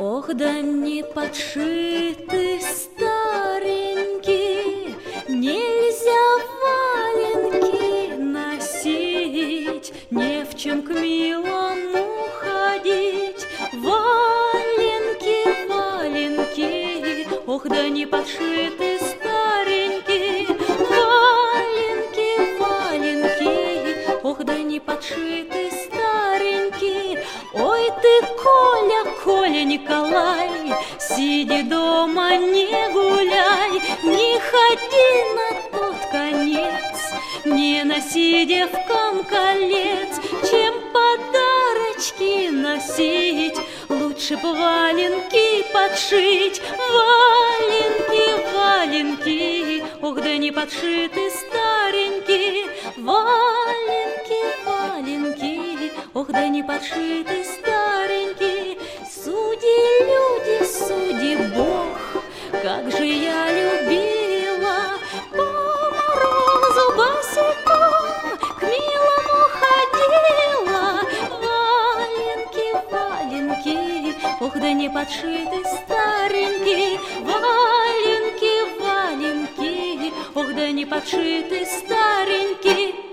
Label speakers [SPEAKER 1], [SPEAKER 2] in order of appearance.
[SPEAKER 1] да не подшиты старенькие, Нельзя валенки носить, Не в чем к милому ходить. Валенки, валенки, ох, да не подшиты старенькие, Валенки, валенки, ох, да не подшиты старенькие. Ой ты, Коля, Коля Николай, Сиди дома, не гуляй, Не ходи на тот конец, Не носи девкам колец, Чем подарочки носить, Лучше б валенки подшить, Валенки, валенки, Ох, да не подшиты старенькие, Валенки, валенки, Ох, да не подшиты старенькие, люди, суди, Бог, Как же я любила По морозу босиком К милому ходила. Валенки, валенки, Ох, да не подшиты старенькие Валенки, валенки, Ох, да не подшиты старенькие